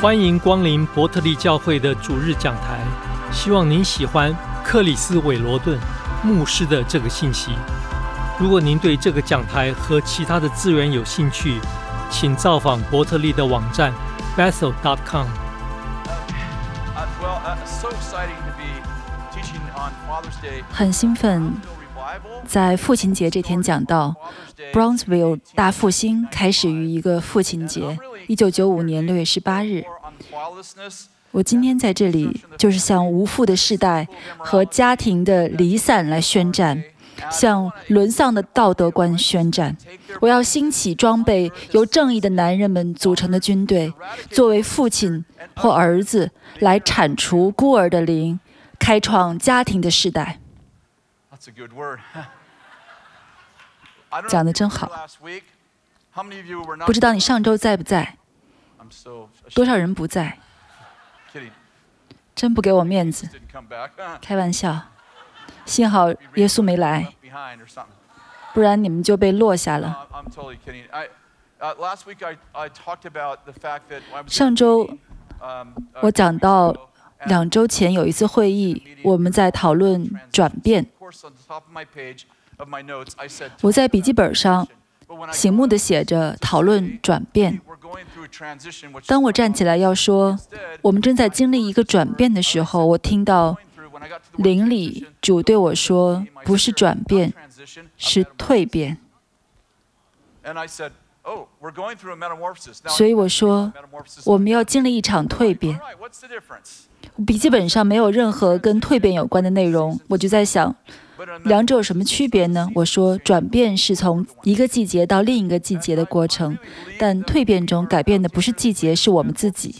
欢迎光临伯特利教会的主日讲台。希望您喜欢克里斯·韦罗顿牧师的这个信息。如果您对这个讲台和其他的资源有兴趣，请造访伯特利的网站 bethel.com。很兴奋，在父亲节这天讲到 Brownsville 大复兴开始于一个父亲节，一九九五年六月十八日。我今天在这里，就是向无父的世代和家庭的离散来宣战，向沦丧的道德观宣战。我要兴起装备由正义的男人们组成的军队，作为父亲或儿子来铲除孤儿的灵，开创家庭的世代。讲的真好。不知道你上周在不在？多少人不在？真不给我面子，开玩笑。幸好耶稣没来，不然你们就被落下了。上周我讲到，两周前有一次会议，我们在讨论转变。我在笔记本上醒目的写着“讨论转变”。当我站起来要说我们正在经历一个转变的时候，我听到灵里主对我说：“不是转变，是蜕变。”所以我说我们要经历一场蜕变。笔记本上没有任何跟蜕变有关的内容，我就在想。两者有什么区别呢？我说，转变是从一个季节到另一个季节的过程，但蜕变中改变的不是季节，是我们自己。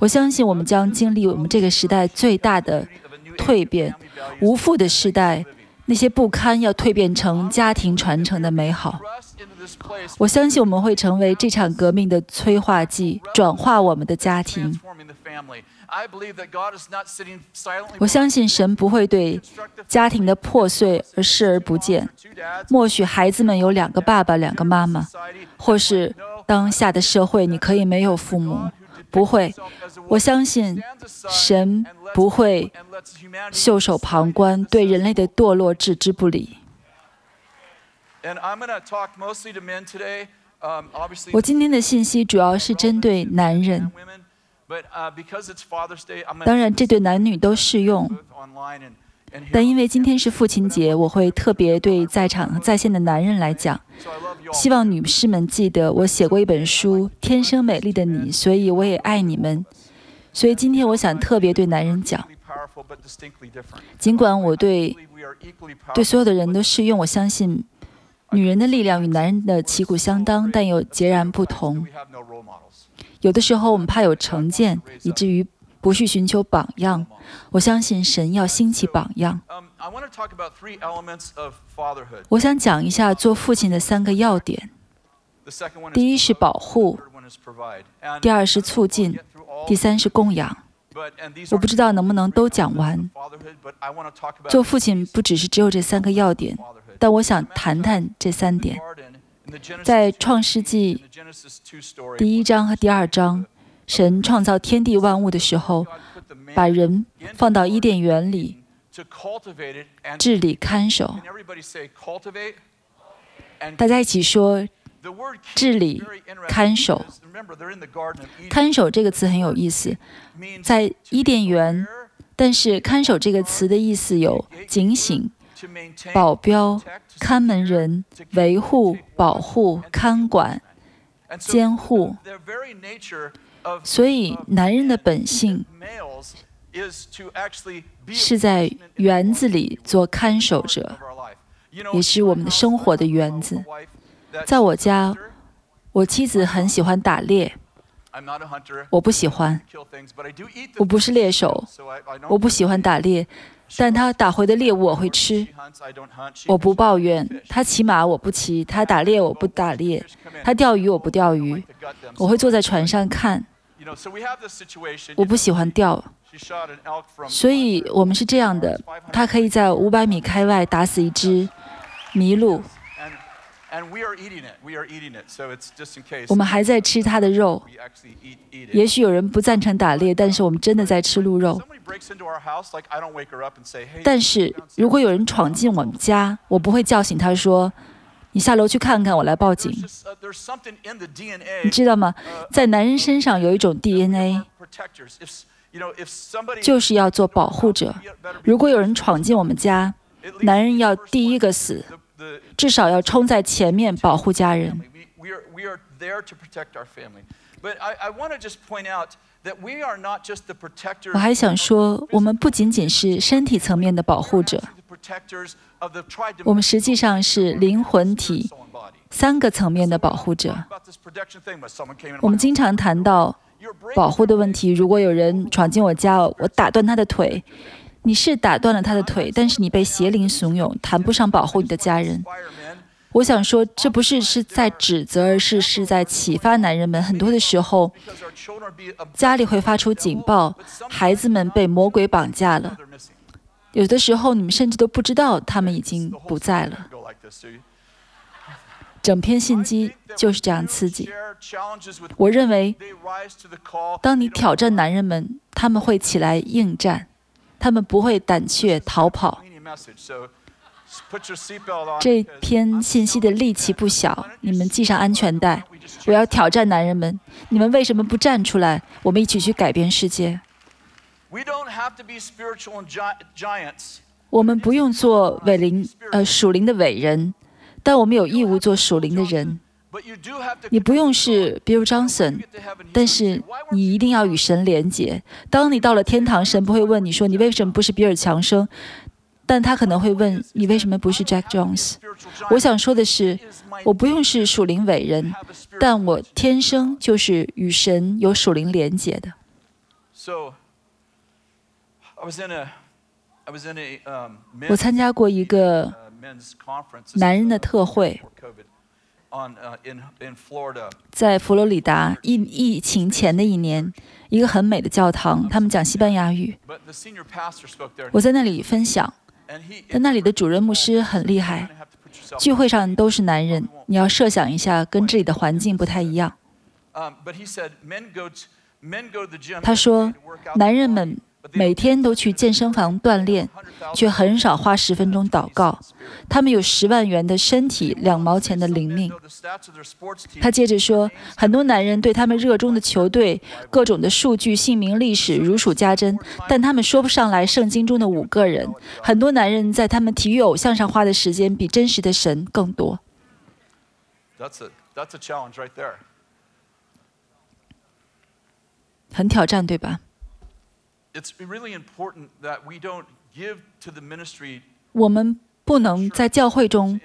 我相信我们将经历我们这个时代最大的蜕变，无父的时代，那些不堪要蜕变成家庭传承的美好。我相信我们会成为这场革命的催化剂，转化我们的家庭。我相信神不会对家庭的破碎而视而不见。默许孩子们有两个爸爸、两个妈妈，或是当下的社会你可以没有父母，不会。我相信神不会袖手旁观，对人类的堕落置之不理。我今天的信息主要是针对男人。当然，这对男女都适用。但因为今天是父亲节，我会特别对在场在线的男人来讲。希望女士们记得，我写过一本书《天生美丽的你》，所以我也爱你们。所以今天我想特别对男人讲。尽管我对对所有的人都适用，我相信女人的力量与男人的旗鼓相当，但又截然不同。有的时候我们怕有成见，以至于不去寻求榜样。我相信神要兴起榜样。我想讲一下做父亲的三个要点。第一是保护，第二是促进，第三是供养。我不知道能不能都讲完。做父亲不只是只有这三个要点，但我想谈谈这三点。在创世纪第一章和第二章，神创造天地万物的时候，把人放到伊甸园里治理看守。大家一起说：治理看守。看守这个词很有意思，在伊甸园，但是看守这个词的意思有警醒。保镖、看门人、维护、保护、看管、监护，所以男人的本性是在园子里做看守者，也是我们的生活的园子。在我家，我妻子很喜欢打猎，我不喜欢，我不是猎手，我不喜欢打猎。但他打回的猎物我会吃，我不抱怨。他骑马我不骑，他打猎我不打猎，他钓鱼我不钓鱼。我会坐在船上看，我不喜欢钓。所以我们是这样的：他可以在五百米开外打死一只麋鹿，我们还在吃它的肉。也许有人不赞成打猎，但是我们真的在吃鹿肉。但是如果有人闯进我们家，我不会叫醒他说：“你下楼去看看，我来报警。”你知道吗？在男人身上有一种 DNA，就是要做保护者。如果有人闯进我们家，男人要第一个死。至少要冲在前面保护家人。我还想说，我们不仅仅是身体层面的保护者，我们实际上是灵魂体三个层面的保护者。我们经常谈到保护的问题。如果有人闯进我家，我打断他的腿。你是打断了他的腿，但是你被邪灵怂恿，谈不上保护你的家人。我想说，这不是是在指责，而是是在启发男人们。很多的时候，家里会发出警报，孩子们被魔鬼绑架了。有的时候，你们甚至都不知道他们已经不在了。整篇信息就是这样刺激。我认为，当你挑战男人们，他们会起来应战。他们不会胆怯逃跑。这篇信息的力气不小，你们系上安全带。我要挑战男人们，你们为什么不站出来？我们一起去改变世界。我们不用做伟灵呃属灵的伟人，但我们有义务做属灵的人。你不用是 Bill Johnson，但是你一定要与神连结。当你到了天堂，神不会问你说你为什么不是比尔强生，但他可能会问你为什么不是 Jack Jones。我想说的是，我不用是属灵伟人，但我天生就是与神有属灵连结的。我参加过一个男人的特会。在佛罗里达疫疫情前的一年，一个很美的教堂，他们讲西班牙语。我在那里分享，但那里的主任牧师很厉害。聚会上都是男人，你要设想一下，跟这里的环境不太一样。他说，男人们。每天都去健身房锻炼，却很少花十分钟祷告。他们有十万元的身体，两毛钱的灵命。他接着说，很多男人对他们热衷的球队、各种的数据、姓名、历史如数家珍，但他们说不上来圣经中的五个人。很多男人在他们体育偶像上花的时间比真实的神更多。很挑战，对吧？我们不能在教会中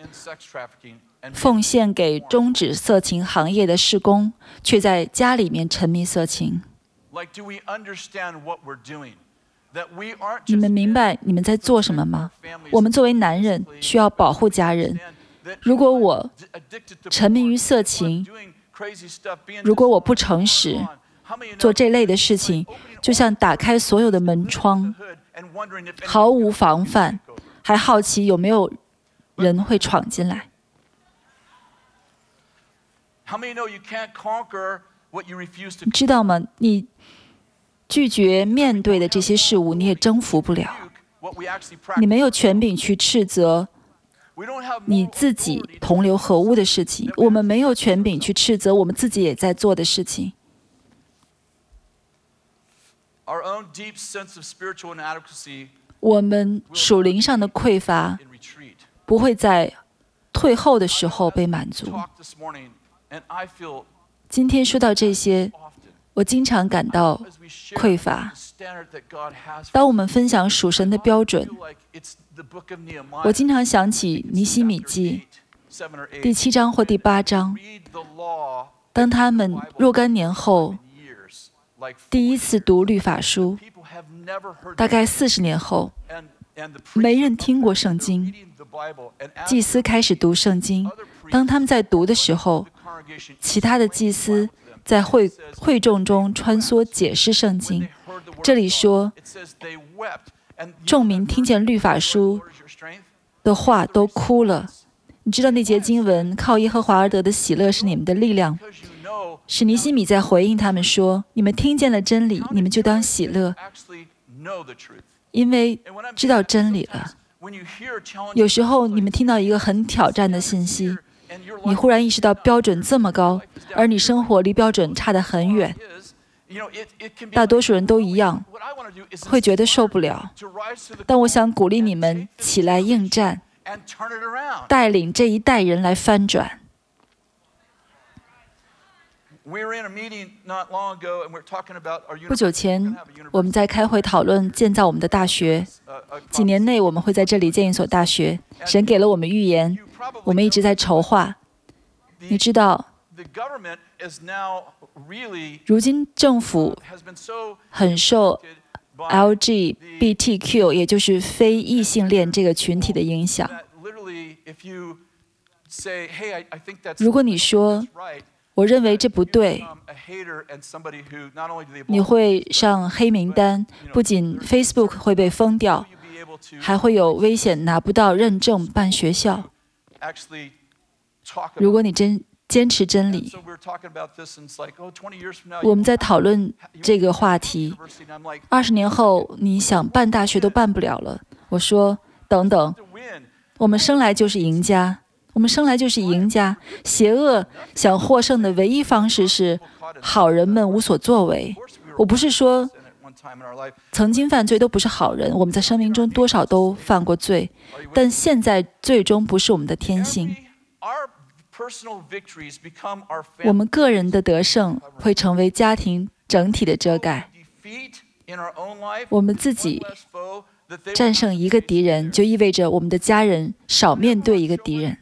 奉献给终止色情行业的事工，却在家里面沉迷色情。你们明白你们在做什么吗？我们作为男人需要保护家人。如果我沉迷于色情，如果我不诚实，做这类的事情。就像打开所有的门窗，毫无防范，还好奇有没有人会闯进来。你知道吗？你拒绝面对的这些事物，你也征服不了。你没有权柄去斥责你自己同流合污的事情。我们没有权柄去斥责我们自己也在做的事情。我们属灵上的匮乏不会在退后的时候被满足。今天说到这些，我经常感到匮乏。当我们分享属神的标准，我经常想起尼西米记第七章或第八章，当他们若干年后。第一次读律法书，大概四十年后，没人听过圣经。祭司开始读圣经，当他们在读的时候，其他的祭司在会会众中穿梭解释圣经。这里说，众民听见律法书的话都哭了。你知道那节经文，靠耶和华而得的喜乐是你们的力量。史尼西米在回应他们说：“你们听见了真理，你们就当喜乐，因为知道真理了。有时候你们听到一个很挑战的信息，你忽然意识到标准这么高，而你生活离标准差得很远。大多数人都一样，会觉得受不了。但我想鼓励你们起来应战，带领这一代人来翻转。”不久前，我们在开会讨论建造我们的大学。几年内，我们会在这里建一所大学。神给了我们预言，我们一直在筹划。你知道，如今政府很受 LGBTQ，也就是非异性恋这个群体的影响。如果你说，我认为这不对。你会上黑名单，不仅 Facebook 会被封掉，还会有危险拿不到认证办学校。如果你真坚持真理，我们在讨论这个话题。二十年后，你想办大学都办不了了。我说，等等，我们生来就是赢家。我们生来就是赢家。邪恶想获胜的唯一方式是好人们无所作为。我不是说曾经犯罪都不是好人，我们在生命中多少都犯过罪，但现在最终不是我们的天性。我们个人的得胜会成为家庭整体的遮盖。我们自己。战胜一个敌人，就意味着我们的家人少面对一个敌人。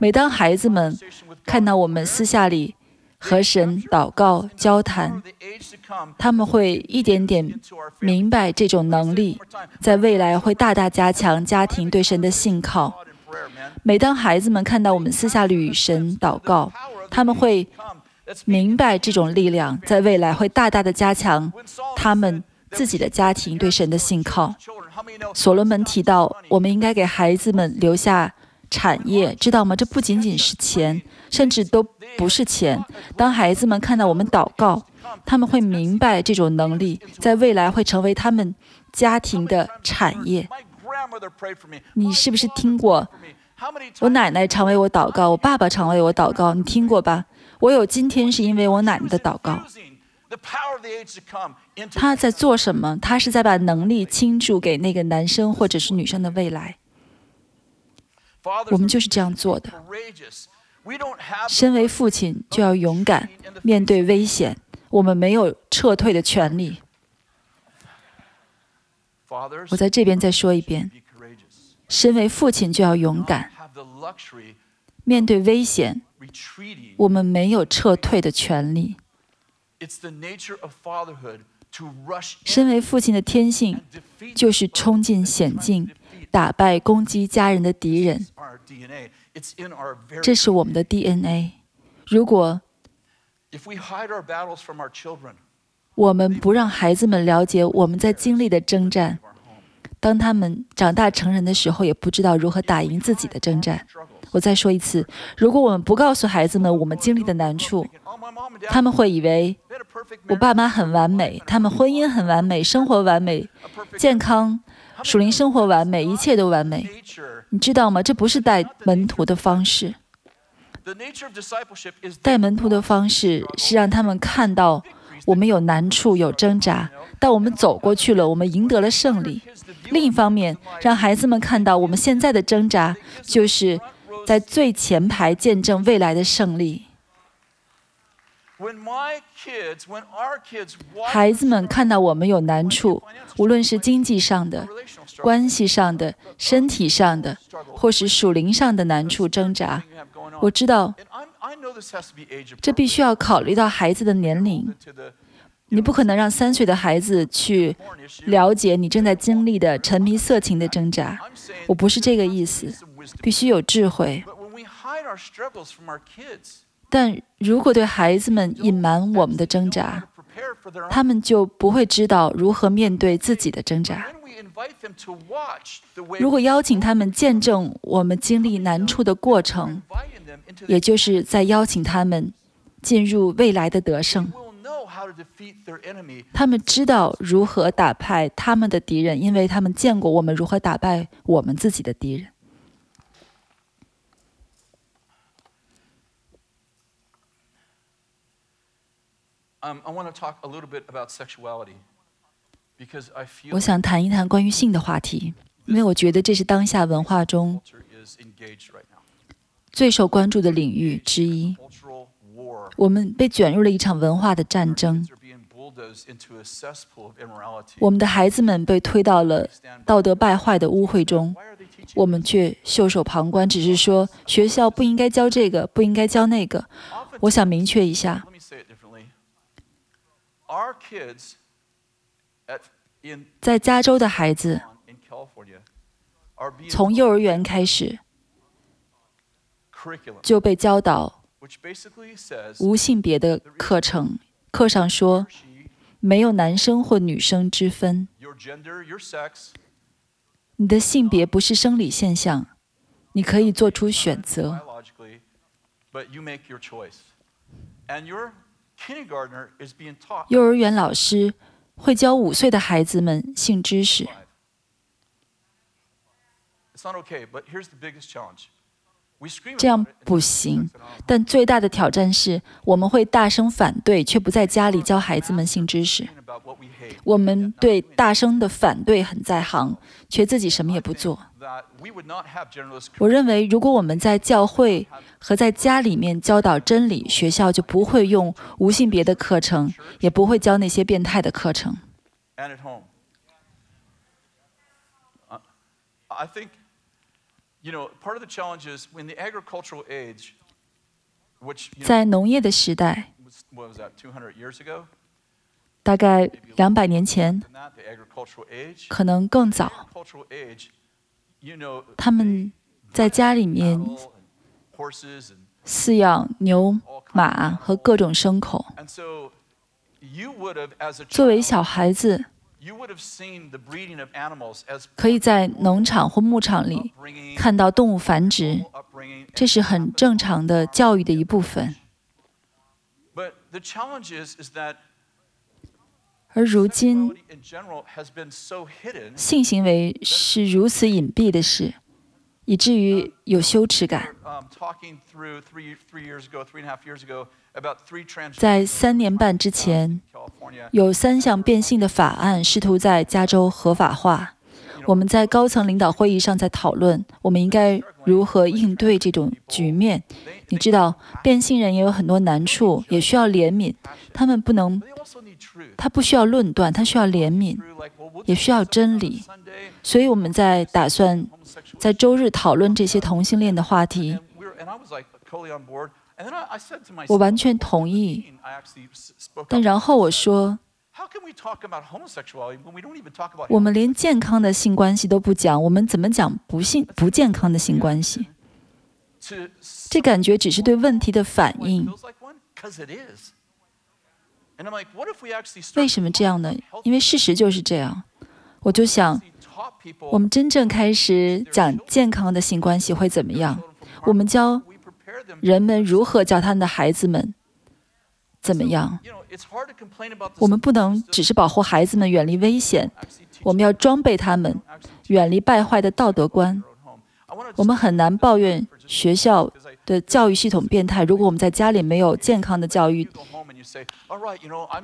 每当孩子们看到我们私下里和神祷告交谈，他们会一点点明白这种能力在未来会大大加强家庭对神的信靠。每当孩子们看到我们私下里与神祷告，他们会明白这种力量在未来会大大的加强他们。自己的家庭对神的信靠。所罗门提到，我们应该给孩子们留下产业，知道吗？这不仅仅是钱，甚至都不是钱。当孩子们看到我们祷告，他们会明白这种能力在未来会成为他们家庭的产业。你是不是听过？我奶奶常为我祷告，我爸爸常为我祷告，你听过吧？我有今天是因为我奶奶的祷告。他在做什么？他是在把能力倾注给那个男生或者是女生的未来。我们就是这样做的。身为父亲就要勇敢面对危险，我们没有撤退的权利。我在这边再说一遍：身为父亲就要勇敢面对危险，我们没有撤退的权利。身为父亲的天性，就是冲进险境，打败攻击家人的敌人。这是我们的 DNA。如果我们不让孩子们了解我们在经历的征战，当他们长大成人的时候，也不知道如何打赢自己的征战。我再说一次，如果我们不告诉孩子们我们经历的难处，他们会以为我爸妈很完美，他们婚姻很完美，生活完美，健康，属灵生活完美，一切都完美。你知道吗？这不是带门徒的方式。带门徒的方式是让他们看到我们有难处、有挣扎，但我们走过去了，我们赢得了胜利。另一方面，让孩子们看到我们现在的挣扎就是。在最前排见证未来的胜利。孩子们看到我们有难处，无论是经济上的、关系上的、身体上的，或是属灵上的难处挣扎，我知道这必须要考虑到孩子的年龄。你不可能让三岁的孩子去了解你正在经历的沉迷色情的挣扎。我不是这个意思。必须有智慧，但如果对孩子们隐瞒我们的挣扎，他们就不会知道如何面对自己的挣扎。如果邀请他们见证我们经历难处的过程，也就是在邀请他们进入未来的得胜，他们知道如何打败他们的敌人，因为他们见过我们如何打败我们自己的敌人。我想谈一谈关于性的话题，因为我觉得这是当下文化中最受关注的领域之一。我们被卷入了一场文化的战争，我们的孩子们被推到了道德败坏的污秽中，我们却袖手旁观，只是说学校不应该教这个，不应该教那个。我想明确一下。在加州的孩子，从幼儿园开始就被教导无性别的课程。课上说，没有男生或女生之分。你的性别不是生理现象，你可以做出选择。幼儿园老师会教五岁的孩子们性知识。这样不行，但最大的挑战是，我们会大声反对，却不在家里教孩子们性知识。我们对大声的反对很在行，却自己什么也不做。我认为，如果我们在教会和在家里面教导真理，学校就不会用无性别的课程，也不会教那些变态的课程。在农业的时代，大概两百年前，可能更早。他们在家里面饲养牛、马和各种牲口。作为小孩子，可以在农场或牧场里看到动物繁殖，这是很正常的教育的一部分。而如今，性行为是如此隐蔽的事，以至于有羞耻感。在三年半之前，有三项变性的法案试图在加州合法化。我们在高层领导会议上在讨论，我们应该如何应对这种局面。你知道，变性人也有很多难处，也需要怜悯。他们不能。他不需要论断，他需要怜悯，也需要真理。所以我们在打算在周日讨论这些同性恋的话题。我完全同意。但然后我说，我们连健康的性关系都不讲，我们怎么讲不性不健康的性关系？这感觉只是对问题的反应。为什么这样呢？因为事实就是这样。我就想，我们真正开始讲健康的性关系会怎么样？我们教人们如何教他们的孩子们怎么样？我们不能只是保护孩子们远离危险，我们要装备他们远离败坏的道德观。我们很难抱怨学校的教育系统变态，如果我们在家里没有健康的教育。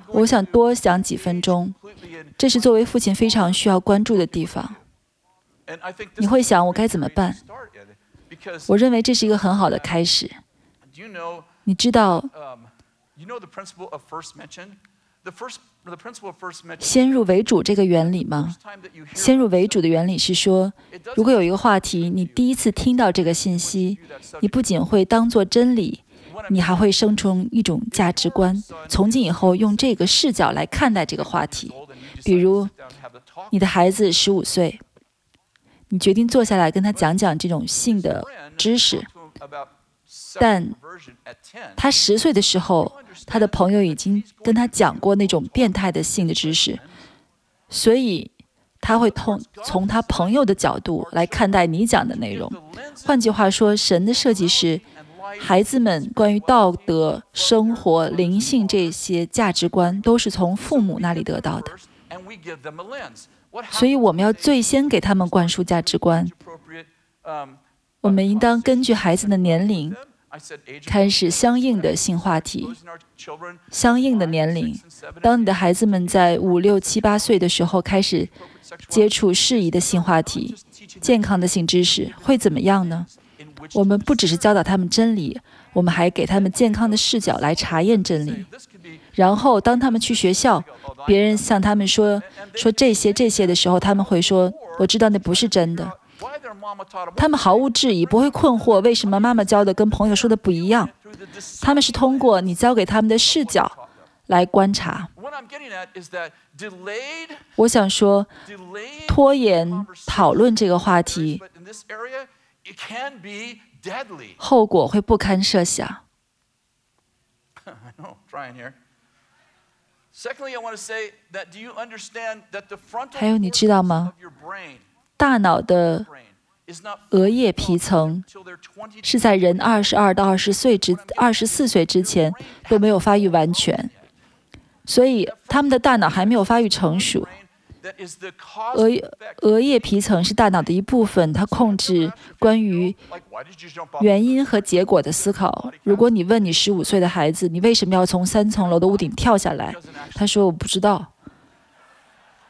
我想多想几分钟，这是作为父亲非常需要关注的地方。你会想我该怎么办？我认为这是一个很好的开始。你知道先入为主这个原理吗？先入为主的原理是说，如果有一个话题，你第一次听到这个信息，你不仅会当做真理。你还会生成一种价值观，从今以后用这个视角来看待这个话题。比如，你的孩子十五岁，你决定坐下来跟他讲讲这种性的知识，但他十岁的时候，他的朋友已经跟他讲过那种变态的性的知识，所以他会通从他朋友的角度来看待你讲的内容。换句话说，神的设计是，孩子们关于道德、生活、灵性这些价值观都是从父母那里得到的。所以，我们要最先给他们灌输价值观。我们应当根据孩子的年龄。开始相应的性话题，相应的年龄。当你的孩子们在五六七八岁的时候开始接触适宜的性话题、健康的性知识，会怎么样呢？我们不只是教导他们真理，我们还给他们健康的视角来查验真理。然后，当他们去学校，别人向他们说说这些这些的时候，他们会说：“我知道那不是真的。”他们毫无质疑，不会困惑为什么妈妈教的跟朋友说的不一样。他们是通过你教给他们的视角来观察。我想说，拖延讨论这个话题，后果会不堪设想。还有，你知道吗？大脑的。额叶皮层是在人二十二到二十岁之二十四岁之前都没有发育完全，所以他们的大脑还没有发育成熟。额额叶皮层是大脑的一部分，它控制关于原因和结果的思考。如果你问你十五岁的孩子，你为什么要从三层楼的屋顶跳下来？他说我不知道。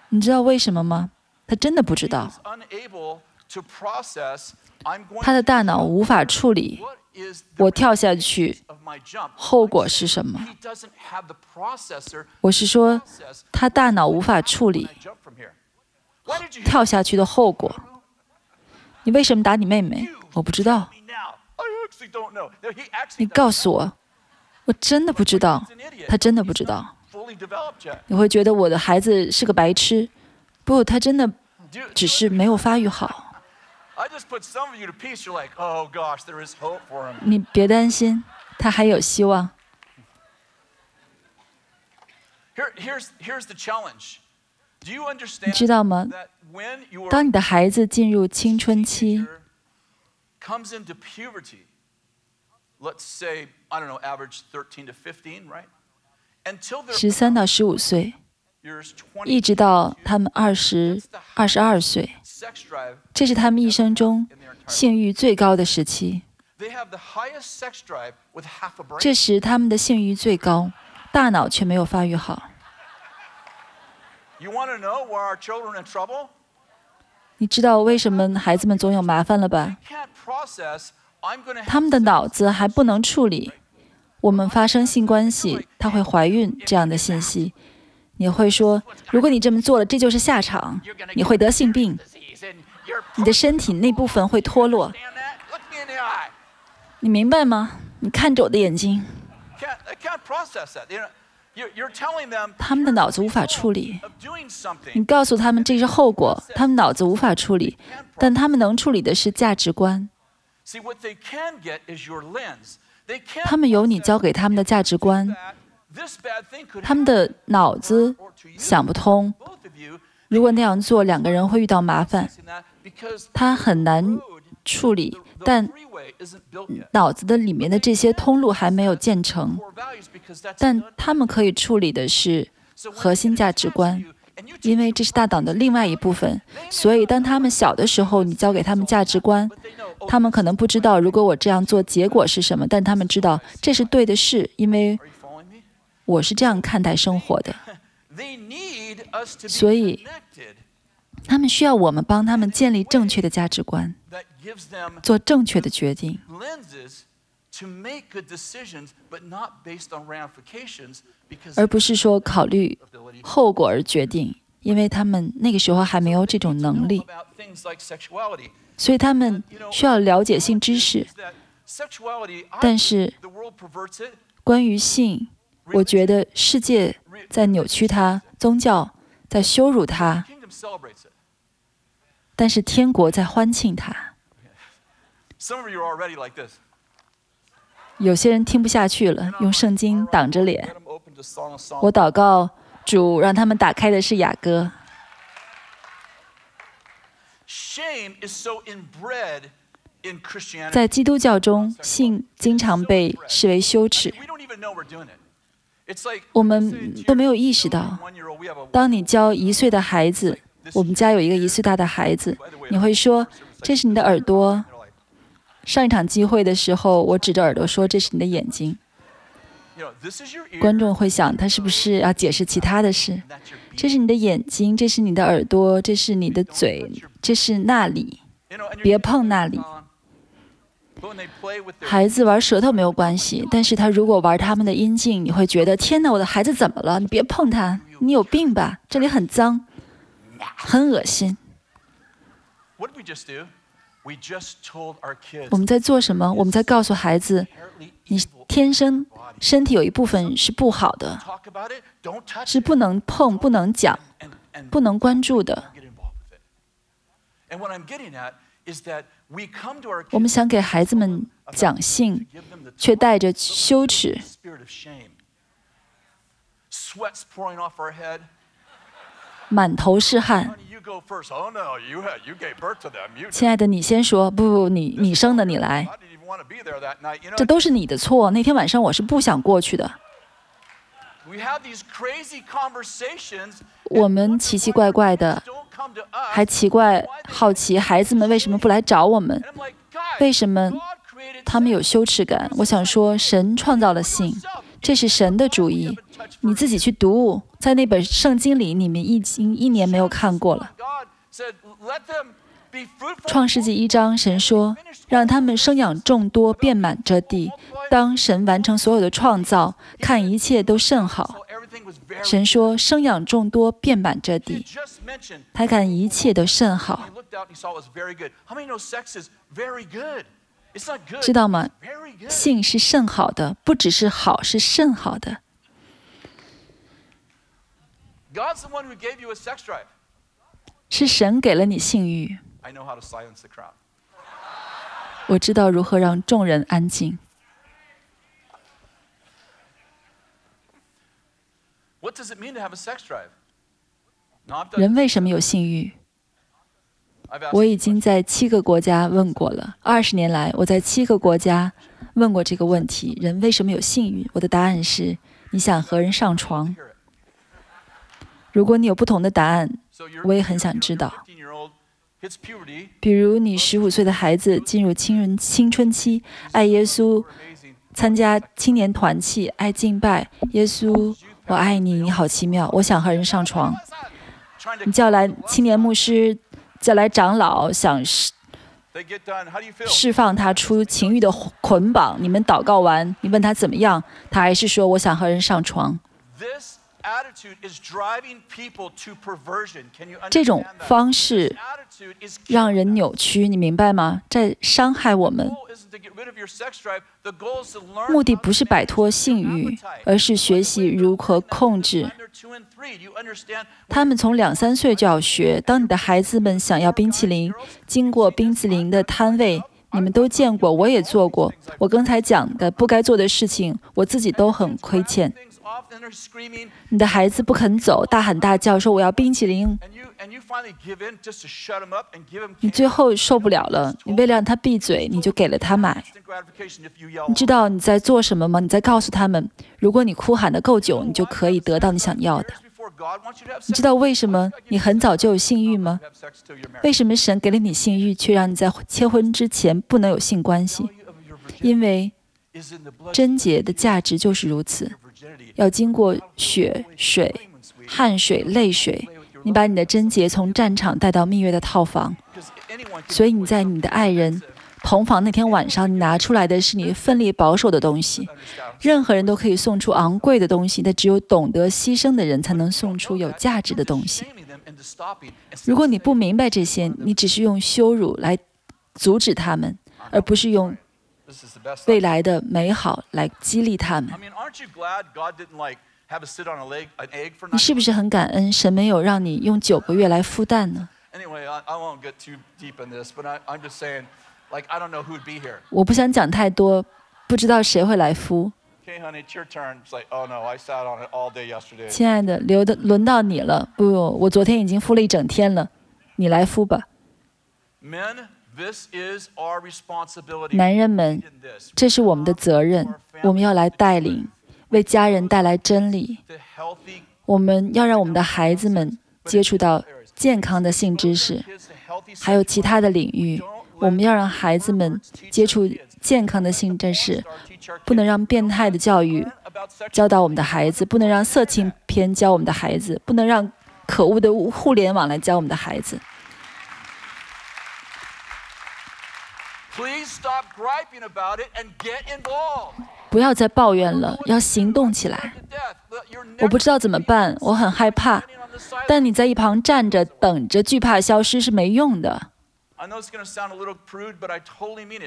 你知道为什么吗？他真的不知道。他的大脑无法处理我跳下去后果是什么？我是说，他大脑无法处理跳下去的后果。你为什么打你妹妹？我不知道。你告诉我，我真的不知道。他真的不知道。你会觉得我的孩子是个白痴？不，他真的只是没有发育好。你别担心，他还有希望。你知道吗？当你的孩子进入青春期，十三到十五岁。一直到他们二十二十二岁，这是他们一生中性欲最高的时期。这时他们的性欲最高，大脑却没有发育好。你知道为什么孩子们总有麻烦了吧？他们的脑子还不能处理我们发生性关系，她会怀孕这样的信息。你会说，如果你这么做了，这就是下场，你会得性病，你的身体那部分会脱落。你明白吗？你看着我的眼睛。他们的脑子无法处理。你告诉他们这是后果，他们脑子无法处理，但他们能处理的是价值观。他们有你教给他们的价值观。他们的脑子想不通，如果那样做，两个人会遇到麻烦。他很难处理，但脑子的里面的这些通路还没有建成。但他们可以处理的是核心价值观，因为这是大党的另外一部分。所以，当他们小的时候，你教给他们价值观，他们可能不知道如果我这样做结果是什么，但他们知道这是对的事，因为。我是这样看待生活的，所以他们需要我们帮他们建立正确的价值观，做正确的决定，而不是说考虑后果而决定，因为他们那个时候还没有这种能力，所以他们需要了解性知识，但是关于性。我觉得世界在扭曲它，宗教在羞辱它，但是天国在欢庆它。有些人听不下去了，用圣经挡着脸。我祷告主，让他们打开的是雅歌。在基督教中，性经常被视为羞耻。我们都没有意识到，当你教一岁的孩子，我们家有一个一岁大的孩子，你会说：“这是你的耳朵。”上一场聚会的时候，我指着耳朵说：“这是你的眼睛。”观众会想，他是不是要解释其他的事？这是你的眼睛，这是你的耳朵，这是你的嘴，这是那里，别碰那里。孩子玩舌头没有关系，但是他如果玩他们的阴茎，你会觉得天哪，我的孩子怎么了？你别碰他，你有病吧？这里很脏，很恶心。我们在做什么？我们在告诉孩子，你天生身体有一部分是不好的，是不能碰、不能讲、不能关注的。我们想给孩子们讲信，却带着羞耻，满头是汗。亲爱的，你先说。不不，你你生的，你来。这都是你的错。那天晚上我是不想过去的。我们奇奇怪怪的，还奇怪好奇孩子们为什么不来找我们？为什么他们有羞耻感？我想说，神创造了性，这是神的主意。你自己去读，在那本圣经里，你们已经一年没有看过了。创世纪一章，神说：“让他们生养众多，遍满这地。”当神完成所有的创造，看一切都甚好。神说：“生养众多，遍满这地。”他看一切都甚好。知道吗？性是甚好的，不只是好，是甚好的。是神给了你性欲。我知道如何让众人安静。人为什么有性欲？我已经在七个国家问过了。二十年来，我在七个国家问过这个问题：人为什么有性欲？我的答案是：你想和人上床。如果你有不同的答案，我也很想知道。比如，你十五岁的孩子进入青人青春期，爱耶稣，参加青年团契，爱敬拜耶稣。我爱你，你好奇妙。我想和人上床。你叫来青年牧师，叫来长老，想释释放他出情欲的捆绑。你们祷告完，你问他怎么样，他还是说我想和人上床。这种方式让人扭曲，你明白吗？在伤害我们。目的不是摆脱性欲，而是学习如何控制。他们从两三岁就要学。当你的孩子们想要冰淇淋，经过冰淇淋的摊位，你们都见过，我也做过。我刚才讲的不该做的事情，我自己都很亏欠。你的孩子不肯走，大喊大叫说：“我要冰淇淋！”你最后受不了了，你为了让他闭嘴，你就给了他买。你知道你在做什么吗？你在告诉他们：如果你哭喊的够久，你就可以得到你想要的。你知道为什么你很早就有性欲吗？为什么神给了你性欲，却让你在结婚之前不能有性关系？因为贞洁的价值就是如此。要经过血水、汗水、泪水，你把你的贞洁从战场带到蜜月的套房。所以你在你的爱人同房那天晚上，你拿出来的是你奋力保守的东西。任何人都可以送出昂贵的东西，但只有懂得牺牲的人才能送出有价值的东西。如果你不明白这些，你只是用羞辱来阻止他们，而不是用。未来的美好来激励他们。你是不是很感恩神没有让你用九个月来孵蛋呢？我不想讲太多，不知道谁会来孵。亲爱的，留的轮到你了。不，我昨天已经孵了一整天了，你来孵吧。男人们，这是我们的责任，我们要来带领，为家人带来真理。我们要让我们的孩子们接触到健康的性知识，还有其他的领域。我们要让孩子们接触健康的性知识，不能让变态的教育教导我们的孩子，不能让色情片教我们的孩子，不能让可恶的互联网来教我们的孩子。不要再抱怨了，要行动起来。我不知道怎么办，我很害怕。但你在一旁站着等着，惧怕消失是没用的。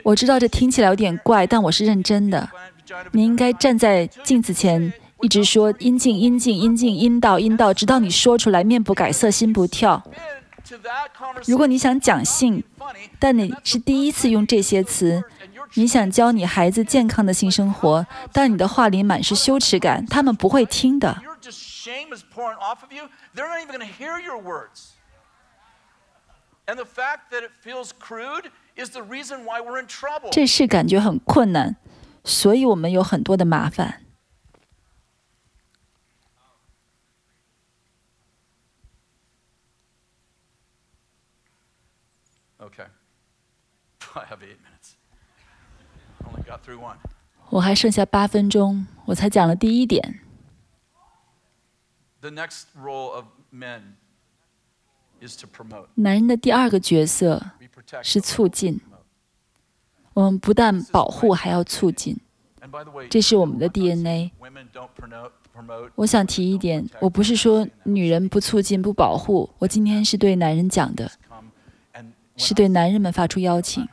我知道这听起来有点怪，但我是认真的。你应该站在镜子前，一直说阴茎、阴茎、阴茎、阴道、阴道，直到你说出来，面不改色，心不跳。如果你想讲性，但你是第一次用这些词，你想教你孩子健康的性生活，但你的话里满是羞耻感，他们不会听的。这事感觉很困难，所以我们有很多的麻烦。我还剩下八分钟，我才讲了第一点。男人的第二个角色是促进。我们不但保护，还要促进。这是我们的 DNA。我想提一点，我不是说女人不促进、不保护。我今天是对男人讲的。是对男人们发出邀请。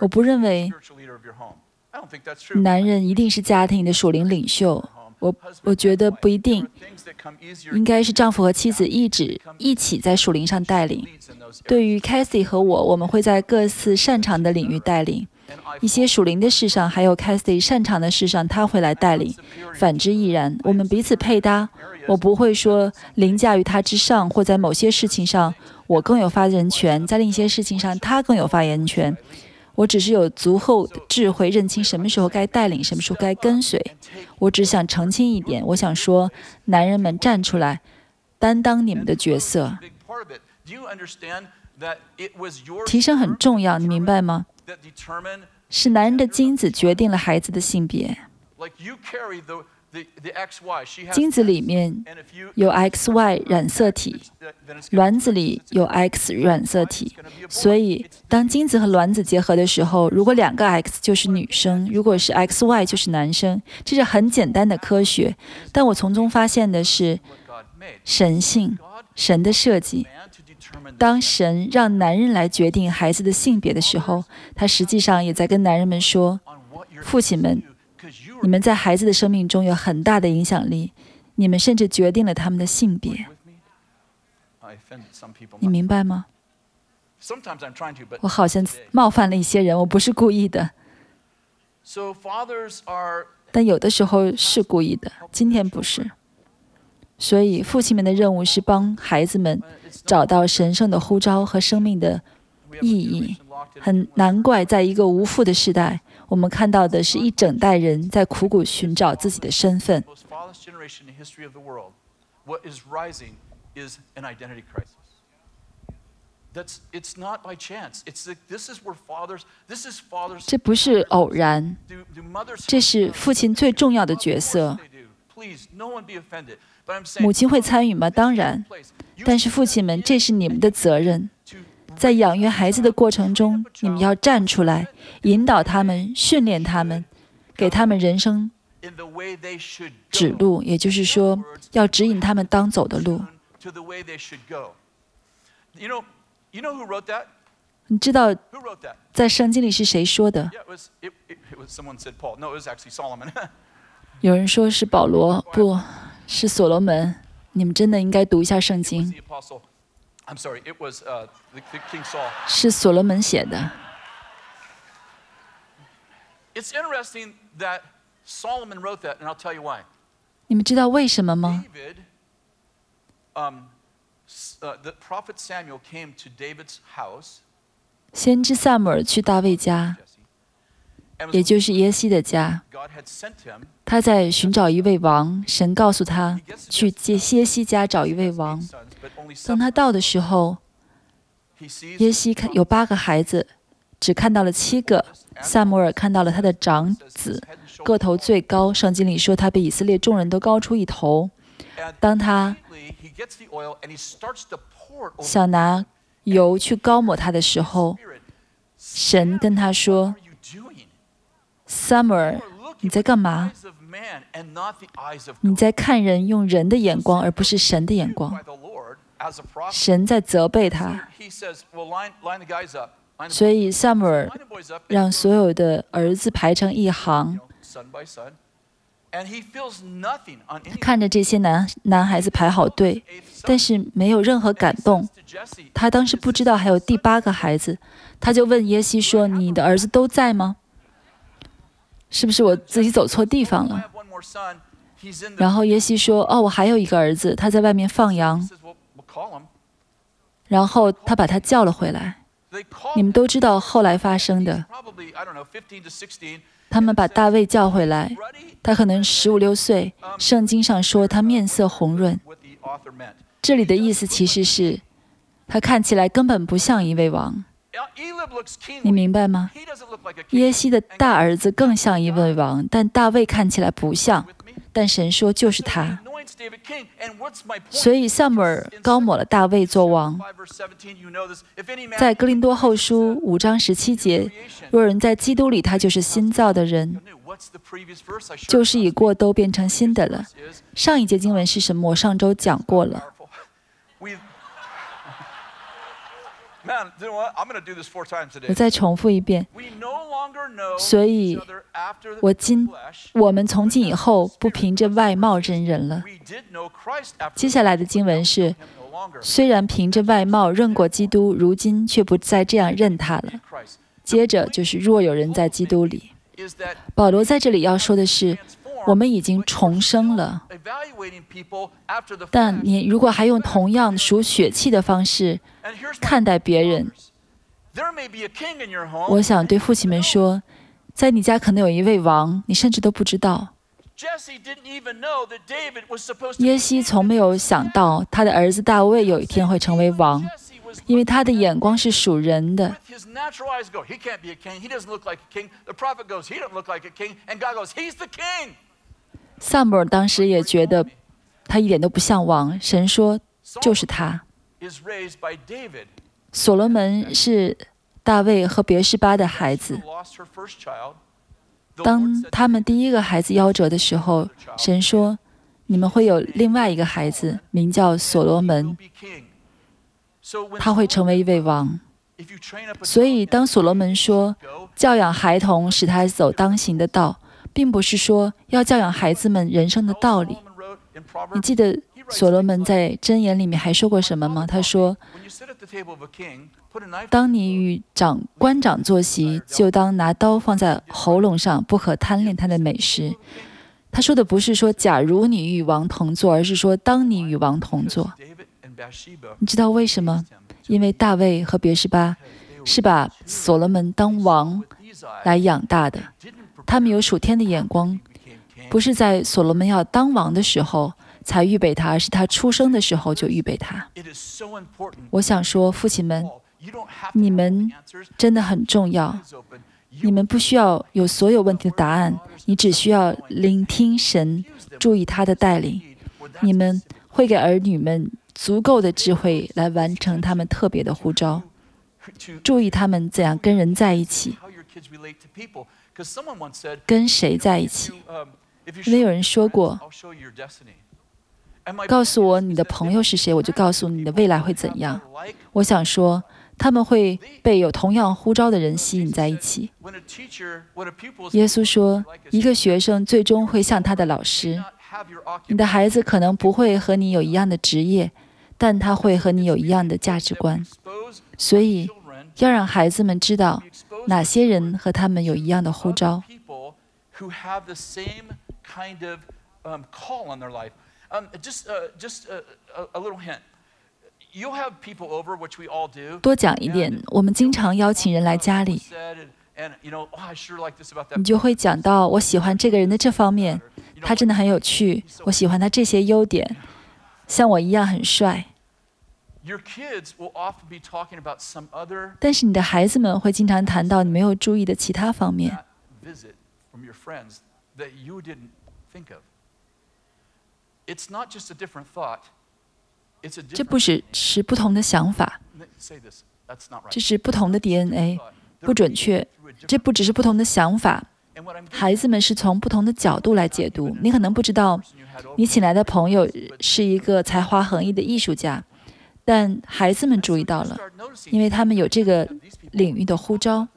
我不认为男人一定是家庭的属灵领袖。我我觉得不一定，应该是丈夫和妻子一直一起在属灵上带领。对于 Cathy 和我，我们会在各自擅长的领域带领一些属灵的事上，还有 Cathy 擅长的事上，他会来带领。反之亦然，我们彼此配搭。我不会说凌驾于他之上，或在某些事情上。我更有发言权，在另一些事情上，他更有发言权。我只是有足够的智慧，认清什么时候该带领，什么时候该跟随。我只想澄清一点，我想说，男人们站出来，担当你们的角色。提升很重要，你明白吗？是男人的精子决定了孩子的性别。精子里面有 XY 染色体，卵子里有 X 染色体，所以当精子和卵子结合的时候，如果两个 X 就是女生，如果是 XY 就是男生。这是很简单的科学，但我从中发现的是神性、神的设计。当神让男人来决定孩子的性别的时候，他实际上也在跟男人们说：“父亲们。”你们在孩子的生命中有很大的影响力，你们甚至决定了他们的性别。你明白吗？我好像冒犯了一些人，我不是故意的。但有的时候是故意的，今天不是。所以，父亲们的任务是帮孩子们找到神圣的呼召和生命的意义。很难怪，在一个无父的时代。我们看到的是一整代人在苦苦寻找自己的身份。这不是偶然，这是父亲最重要的角色。母亲会参与吗？当然，但是父亲们，这是你们的责任。在养育孩子的过程中，你们要站出来，引导他们，训练他们，给他们人生指路，也就是说，要指引他们当走的路。你知道在圣经里是谁说的？有人说是保罗，不是所罗门。你们真的应该读一下圣经。是所罗门写的。你们知道为什么吗？先知萨姆尔去大卫家，也就是耶西的家。他在寻找一位王，神告诉他去接耶西家找一位王。当他到的时候，耶西看有八个孩子，只看到了七个。萨姆尔看到了他的长子，个头最高。圣经里说他比以色列众人都高出一头。当他想拿油去高抹他的时候，神跟他说：“Summer，你在干嘛？你在看人用人的眼光，而不是神的眼光。”神在责备他。所以萨姆尔让所有的儿子排成一行。看着这些男男孩子排好队，但是没有任何感动。他当时不知道还有第八个孩子，他就问耶西说：“你的儿子都在吗？是不是我自己走错地方了？”然后耶西说：“哦，我还有一个儿子，他在外面放羊。”然后他把他叫了回来。你们都知道后来发生的。他们把大卫叫回来，他可能十五六岁。圣经上说他面色红润，这里的意思其实是，他看起来根本不像一位王。你明白吗？耶西的大儿子更像一位王，但大卫看起来不像。但神说就是他。所以萨姆尔高抹了大卫做王。在哥林多后书五章十七节，若人在基督里，他就是新造的人，就是已过都变成新的了。上一节经文是什么？我上周讲过了。我再重复一遍。所以，我今我们从今以后不凭着外貌认人了。接下来的经文是：虽然凭着外貌认过基督，如今却不再这样认他了。接着就是若有人在基督里，保罗在这里要说的是。我们已经重生了，但你如果还用同样属血气的方式看待别人，我想对父亲们说，在你家可能有一位王，你甚至都不知道。耶西从没有想到他的儿子大卫有一天会成为王，因为他的眼光是属人的。萨姆尔当时也觉得他一点都不像王。神说：“就是他。”所罗门是大卫和别是巴的孩子。当他们第一个孩子夭折的时候，神说：“你们会有另外一个孩子，名叫所罗门，他会成为一位王。”所以，当所罗门说教养孩童，使他走当行的道。并不是说要教养孩子们人生的道理。你记得所罗门在箴言里面还说过什么吗？他说：“当你与长官长坐席，就当拿刀放在喉咙上，不可贪恋他的美食。”他说的不是说假如你与王同坐，而是说当你与王同坐。你知道为什么？因为大卫和别是巴是把所罗门当王来养大的。他们有属天的眼光，不是在所罗门要当王的时候才预备他，而是他出生的时候就预备他。我想说，父亲们，你们真的很重要。你们不需要有所有问题的答案，你只需要聆听神，注意他的带领。你们会给儿女们足够的智慧来完成他们特别的呼召，注意他们怎样跟人在一起。跟谁在一起？因为有人说过，告诉我你的朋友是谁，我就告诉你的未来会怎样。我想说，他们会被有同样呼召的人吸引在一起。耶稣说，一个学生最终会像他的老师。你的孩子可能不会和你有一样的职业，但他会和你有一样的价值观。所以，要让孩子们知道。哪些人和他们有一样的呼召？多讲一点。我们经常邀请人来家里，你就会讲到我喜欢这个人的这方面，他真的很有趣。我喜欢他这些优点，像我一样很帅。但是你的孩子们会经常谈到你没有注意的其他方面。这不只是不同的想法，这是不同的 DNA，不准确。这不只是不同的想法，孩子们是从不同的角度来解读。你可能不知道，你请来的朋友是一个才华横溢的艺术家，但孩子们注意到了，因为他们有这个领域的呼召。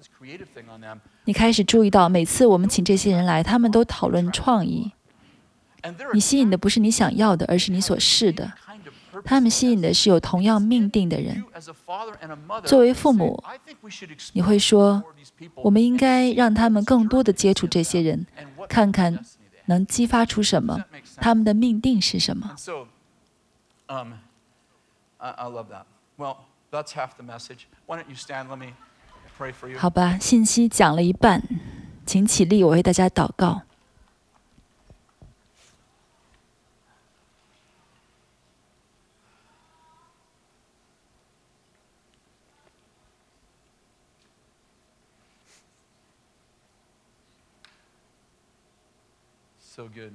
你开始注意到，每次我们请这些人来，他们都讨论创意。你吸引的不是你想要的，而是你所示的。他们吸引的是有同样命定的人。作为父母，你会说，我们应该让他们更多的接触这些人，看看能激发出什么，他们的命定是什么。好吧，信息讲了一半，请起立，我为大家祷告。So good.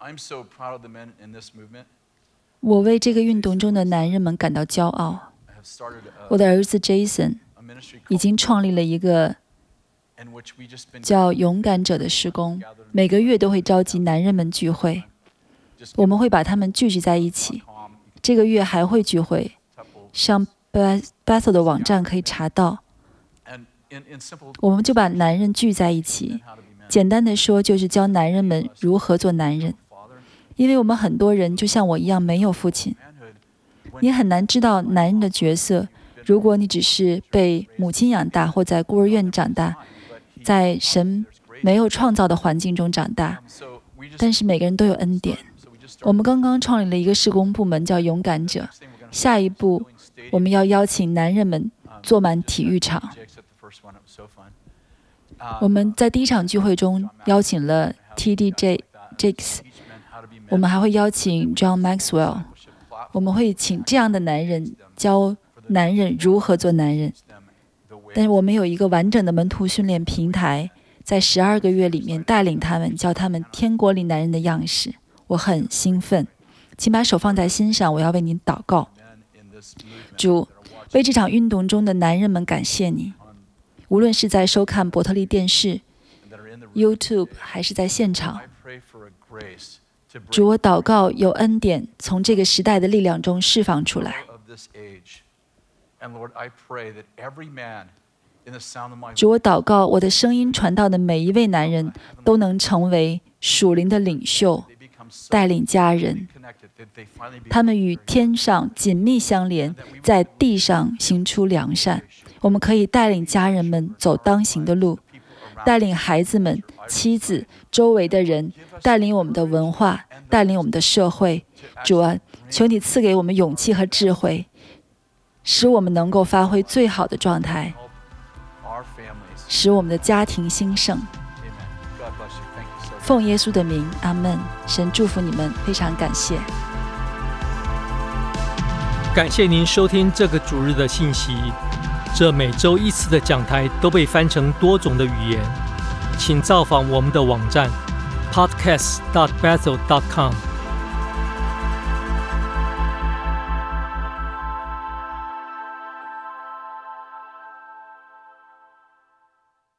I'm so proud of the men in this movement. 我为这个运动中的男人们感到骄傲。我的儿子 Jason 已经创立了一个叫“勇敢者”的施工，每个月都会召集男人们聚会。我们会把他们聚集在一起。这个月还会聚会，上 Bethel 的网站可以查到。我们就把男人聚在一起。简单的说，就是教男人们如何做男人，因为我们很多人就像我一样没有父亲，你很难知道男人的角色。如果你只是被母亲养大，或在孤儿院长大，在神没有创造的环境中长大，但是每个人都有恩典。我们刚刚创立了一个施工部门，叫勇敢者。下一步，我们要邀请男人们坐满体育场。我们在第一场聚会中邀请了 T.D.J. Jakes，我们还会邀请 John Maxwell，我们会请这样的男人教男人如何做男人。但是我们有一个完整的门徒训练平台，在十二个月里面带领他们，教他们天国里男人的样式。我很兴奋，请把手放在心上，我要为您祷告。主，为这场运动中的男人们感谢你。无论是在收看伯特利电视、YouTube，还是在现场，主，我祷告有恩典从这个时代的力量中释放出来。主，我祷告我的声音传到的每一位男人都能成为属灵的领袖，带领家人，他们与天上紧密相连，在地上行出良善。我们可以带领家人们走当行的路，带领孩子们、妻子、周围的人，带领我们的文化，带领我们的社会。主啊，求你赐给我们勇气和智慧，使我们能够发挥最好的状态，使我们的家庭兴盛。奉耶稣的名，阿门。神祝福你们，非常感谢。感谢您收听这个主日的信息。这每周一次的讲台都被翻成多种的语言，请造访我们的网站 podcast.bethel.com。